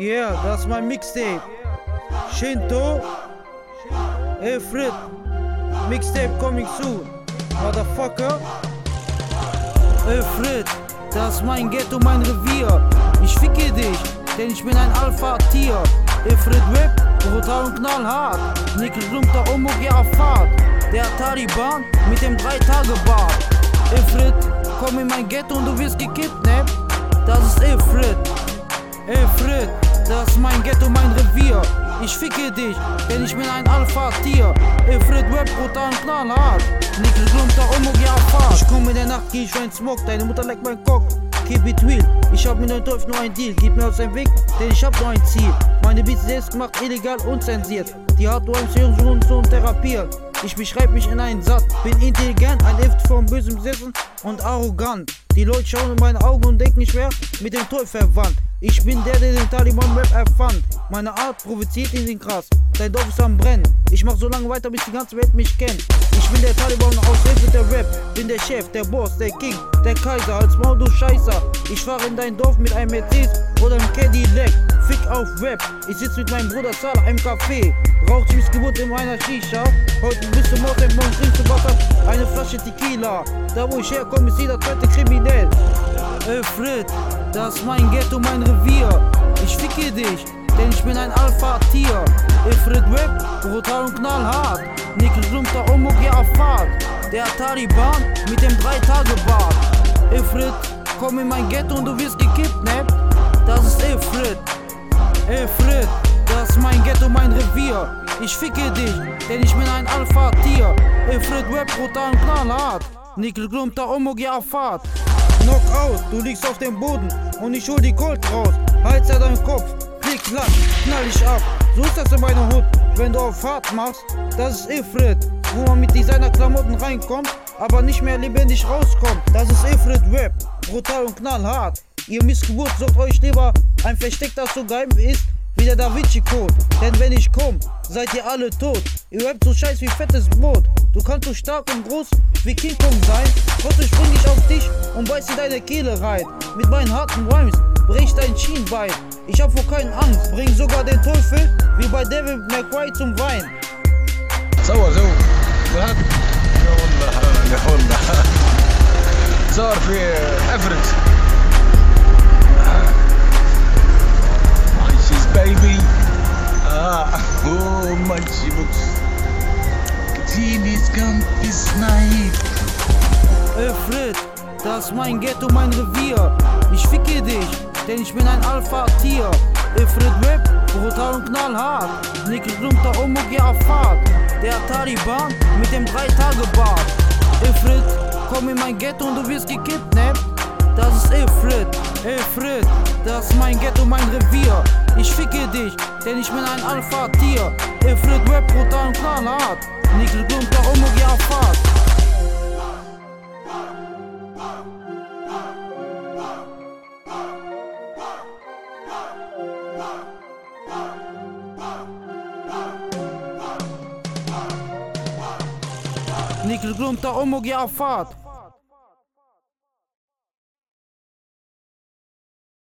Yeah, ist mein Mixtape. Shinto, Efrit, Mixtape coming soon. Motherfucker. Efrit, das ist mein Ghetto, mein Revier. Ich ficke dich, denn ich bin ein Alpha-Tier. Efrit Rap, brutal und knallhart. Nickel Glumter Omog, ja Fahrt. Der Taliban mit dem 3-Tage-Bart. Efrit, komm in mein Ghetto und du wirst gekidnappt. Das ist Efrit. Efrit, das ist mein Ghetto, mein Revier. Ich ficke dich, denn ich bin ein Alpha-Tier. Efrit Rap, brutal und knallhart. Nickel Glumter Omog, ja Fahrt. Ich komm in der Nacht, geh ich wie ein Smoke. Deine Mutter leckt mein Cock. Keep it real, ich hab mit neuen Teufel nur ein Deal. Gib mir aus dem Weg, denn ich hab nur ein Ziel. Meine Beats selbst gemacht, illegal, unzensiert. Die Hardware hören so und so und therapieren. Ich beschreib mich in einen Satz, bin intelligent, ein Gift vom bösen Sitzen und arrogant. Die Leute schauen in meine Augen und denken, ich wär mit dem Teufel verwandt. Ich bin der, der den Taliban-Rap erfand. Meine Art provoziert ihn krass. Dein Dorf ist am Brennen. Ich mach so lange weiter, bis die ganze Welt mich kennt. Ich bin der Taliban aus der Rap. Bin der Chef, der Boss, der King, der Kaiser. Als Maul, du Scheißer. Ich fahre in dein Dorf mit einem Mercedes oder einem Cadillac. Fick auf Rap. Ich sitz mit meinem Bruder Salah im Café. Raucht Missgeburt in meiner Shisha. Heute bist du Mord, morgen trinkst du Wasser. Eine Flasche Tequila. Da wo ich herkomme, ist jeder zweite kriminell. Fred, das ist mein Ghetto, mein Revier. Ich ficke dich, denn ich bin ein Alpha-Tier. Efred Rap, brutal und knallhart. Nickel Glumter Omog, ja Fahrt. Der Taliban mit dem 3-Tage-Bart. Efred, komm in mein Ghetto und du wirst gekidnappt. Das ist Efred. Efred, das ist mein Ghetto, mein Revier. Ich ficke dich, denn ich bin ein Alpha-Tier. Efred Rap, brutal und knallhart. Nickel Glumter Omog, ja Fahrt. Knockout, du liegst auf dem Boden und ich hol die Colt raus. Heiz an deinen Kopf, klick, klack, knall ich ab. So ist das in meiner Hut, wenn du auf Fahrt machst. Das ist Ifrit, wo man mit Designer-Klamotten reinkommt, aber nicht mehr lebendig rauskommt. Das ist Ifrit Rap, brutal und knallhart. Ihr Missgeburt sucht euch lieber ein Versteck, das so geheim ist wie der Da Vinci Code. Denn wenn ich komm, seid ihr alle tot. Ihr rappt so scheiß wie fettes Brot. Du kannst so stark und groß wie King Kong sein. Trotzdem spring ich auf dich und beiß in deine Kehle rein. Mit meinen harten Rhymes brech dein Schienbein. Ich hab vor keinen Angst, bring sogar den Teufel wie bei Devil McRae zum Wein. صور جو ذهب يا والله يا والله صار في افرج Munchies baby ah oh Munchie books Genies Campus Night Ey Fred, das ist mein Ghetto, mein Revier. Ich ficke dich, denn ich bin ein Alpha-Tier. Fred Rap, brutal und knallhart. Nickel Glumter Omog, ja Fahrt. Der Taliban mit dem 3-Tage-Bart. Ey Fred, komm in mein Ghetto und du wirst gekidnappt. Das ist Efred, Efred, das ist mein Ghetto, mein Revier. Denn ich bin ein Alpha-Tier. Efred Rap, brutal und knallhart. Nickel Glumter Omog, ja Fahrt. Nickel Glumter Omog, ja Fahrt.